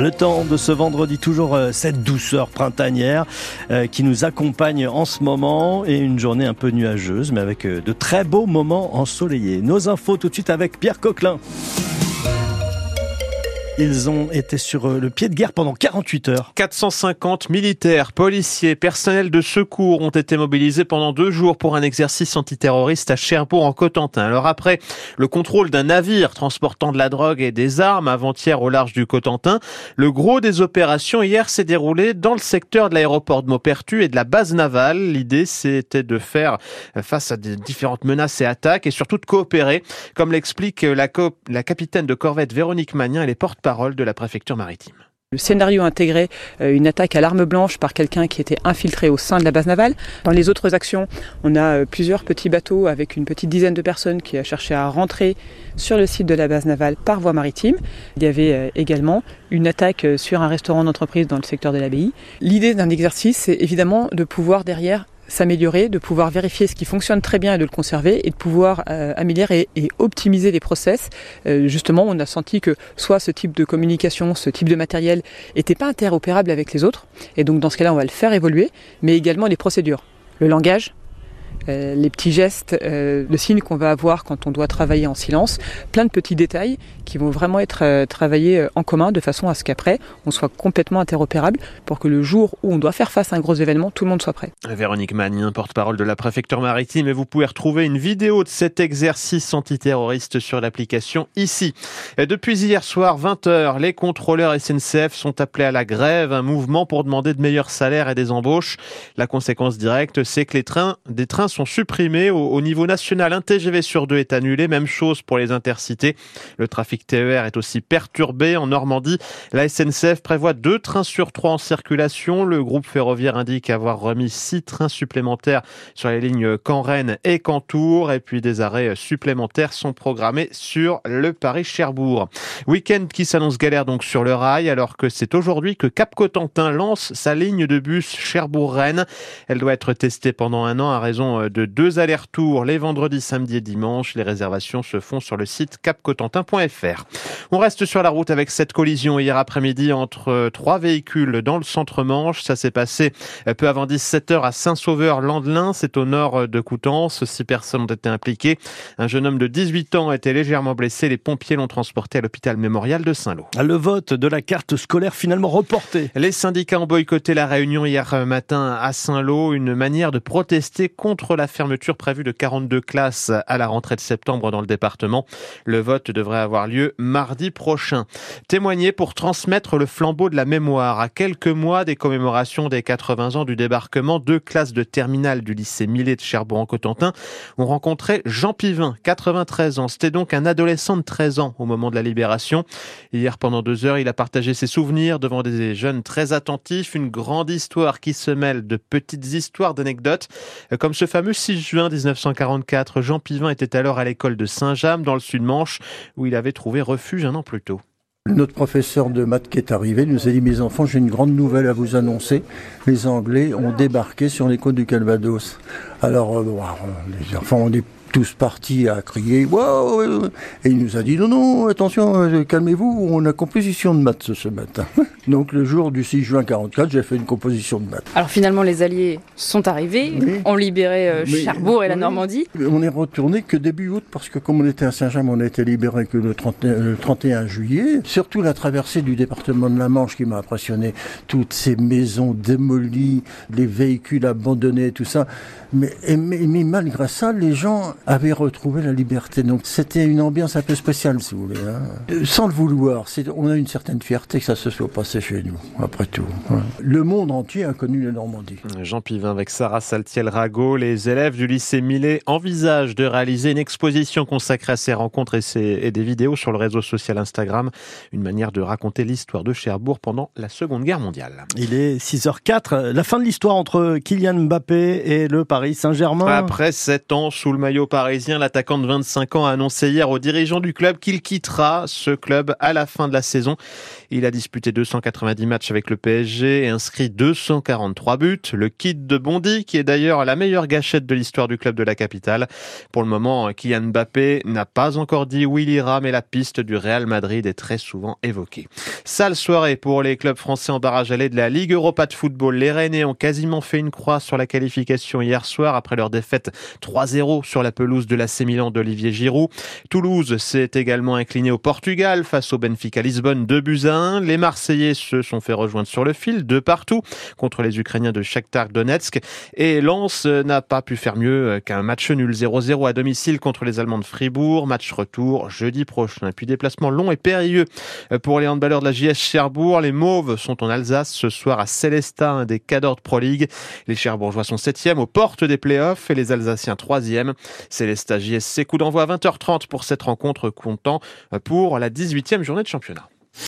Le temps de ce vendredi, toujours euh, cette douceur printanière euh, qui nous accompagne en ce moment et une journée un peu nuageuse, mais avec euh, de très beaux moments ensoleillés. Nos infos tout de suite avec Pierre Coquelin. Ils ont été sur euh, le pied de guerre pendant 48 heures. 450 militaires, policiers, personnels de secours ont été mobilisés pendant deux jours pour un exercice antiterroriste à Cherbourg en Cotentin. Alors après le contrôle d'un navire transportant de la drogue et des armes avant-hier au large du Cotentin, le gros des opérations hier s'est déroulé dans le secteur de l'aéroport de Maupertu et de la base navale. L'idée c'était de faire face à différentes menaces et attaques et surtout de coopérer, comme l'explique la, capitaine de corvette Véronique Magnin, elle est porte de la préfecture maritime. Le scénario intégrait euh, une attaque à l'arme blanche par quelqu'un qui était infiltré au sein de la base navale. Dans les autres actions, on a euh, plusieurs petits bateaux avec une petite dizaine de personnes qui a cherché à rentrer sur le site de la base navale par voie maritime. Il y avait euh, également une attaque sur un restaurant d'entreprise dans le secteur de l'abbaye. L'idée d'un exercice, c'est évidemment de pouvoir derrière s'améliorer, de pouvoir vérifier ce qui fonctionne très bien et de le conserver et de pouvoir euh, améliorer et, optimiser les process. Euh, justement, on a senti que soit ce type de communication, ce type de matériel n'était pas interopérable avec les autres et donc dans ce cas-là, on va le faire évoluer, mais également les procédures, le langage, euh, les petits gestes, euh, le signe qu'on va avoir quand on doit travailler en silence, plein de petits détails qui vont vraiment être euh, travaillés en commun de façon à ce qu'après on soit complètement interopérable pour que le jour où on doit faire face à un gros événement, tout le monde soit prêt. Véronique Magnin, porte-parole de la préfecture maritime, et vous pouvez retrouver une vidéo de cet exercice antiterroriste sur l'application ici. depuis hier soir, 20h, les contrôleurs SNCF sont appelés à la grève, un mouvement pour demander de meilleurs salaires et des embauches. La conséquence directe, c'est que les trains, des trains sont sont supprimés. Au, niveau national, un TGV sur deux est annulé. Même chose pour les intercités. Le trafic TER est aussi perturbé. En Normandie, la SNCF prévoit deux trains sur trois en circulation. Le groupe ferroviaire indique avoir remis six trains supplémentaires sur les lignes Caen-Rennes et Caen-Tours. Et puis des arrêts supplémentaires sont programmés sur le Paris-Cherbourg. Week-end qui s'annonce galère donc sur le rail alors que c'est aujourd'hui que Cap Cotentin lance sa ligne de bus Cherbourg-Rennes. Elle doit être testée pendant un an à raison de deux allers-retours les vendredis, samedis et dimanches. Les réservations se font sur le site capcotentin.fr. On reste sur la route avec cette collision hier après-midi entre trois véhicules dans le centre-Manche. Ça s'est passé peu avant 17h à Saint-Sauveur-Landelin. C'est au nord de Coutances. Six personnes ont été impliquées. Un jeune homme de 18 ans a été légèrement blessé. Les pompiers l'ont transporté à l'hôpital mémorial de Saint-Lô. Le vote de la carte scolaire finalement reporté. Les syndicats ont boycotté la réunion hier matin à Saint-Lô. Une manière de protester contre la fermeture prévue de 42 classes à la rentrée de septembre dans le département. Le vote devrait avoir lieu mardi prochain. Témoigner pour transmettre le flambeau de la mémoire. À quelques mois des commémorations des 80 ans du débarquement, deux classes de terminale du lycée Millet de Cherbourg-en-Cotentin ont rencontré Jean Pivin, 93 ans. C'était donc un adolescent de 13 ans au moment de la libération. Hier, pendant deux heures, il a partagé ses souvenirs devant des jeunes très attentifs. Une grande histoire qui se mêle de petites histoires, d'anecdotes, comme ce fameux le 6 juin 1944, Jean Pivin était alors à l'école de Saint-James, dans le Sud-Manche, où il avait trouvé refuge un an plus tôt. Notre professeur de maths qui est arrivé nous a dit Mes enfants, j'ai une grande nouvelle à vous annoncer. Les Anglais ont débarqué sur les côtes du Calvados. Alors, euh, les enfants ont des tous partis à crier wow et il nous a dit non non attention euh, calmez-vous on a composition de maths ce matin donc le jour du 6 juin 44 j'ai fait une composition de maths. Alors finalement les alliés sont arrivés ont libéré euh, Cherbourg et la Normandie. On est retourné que début août parce que comme on était à Saint-James on a été libéré que le 31, 31 juillet. Surtout la traversée du département de la Manche qui m'a impressionné. Toutes ces maisons démolies les véhicules abandonnés tout ça. Mais, mais, mais malgré ça les gens avait retrouvé la liberté. Donc c'était une ambiance un peu spéciale, si vous voulez. Hein. Euh, sans le vouloir, on a une certaine fierté que ça se soit passé chez nous, après tout. Le monde entier a connu la Normandie. Jean Pivin avec Sarah Saltiel-Rago, les élèves du lycée Millet envisagent de réaliser une exposition consacrée à ces rencontres et, et des vidéos sur le réseau social Instagram, une manière de raconter l'histoire de Cherbourg pendant la Seconde Guerre mondiale. Il est 6h04, la fin de l'histoire entre Kylian Mbappé et le Paris Saint-Germain. Après 7 ans sous le maillot parisien. L'attaquant de 25 ans a annoncé hier aux dirigeants du club qu'il quittera ce club à la fin de la saison. Il a disputé 290 matchs avec le PSG et inscrit 243 buts. Le kit de Bondy, qui est d'ailleurs la meilleure gâchette de l'histoire du club de la capitale. Pour le moment, Kylian Mbappé n'a pas encore dit où il ira, mais la piste du Real Madrid est très souvent évoquée. Sale soirée pour les clubs français en barrage allé de la Ligue Europa de football. Les Rennais ont quasiment fait une croix sur la qualification hier soir après leur défaite 3-0 sur la pelouse de l'AC Milan d'Olivier Giroud. Toulouse s'est également incliné au Portugal face au Benfica Lisbonne 2 buts à 1. Les Marseillais se sont fait rejoindre sur le fil de partout contre les Ukrainiens de Shakhtar Donetsk et Lens n'a pas pu faire mieux qu'un match nul 0-0 à domicile contre les Allemands de Fribourg. Match retour jeudi prochain. Puis déplacement long et périlleux pour les handballeurs de la JS Cherbourg. Les Mauves sont en Alsace ce soir à Célestat, un des cadors de Pro League. Les Cherbourgeois sont septième aux portes des playoffs et les Alsaciens troisième. Célestat JSC coup d'envoi à 20h30 pour cette rencontre comptant pour la 18e journée de championnat.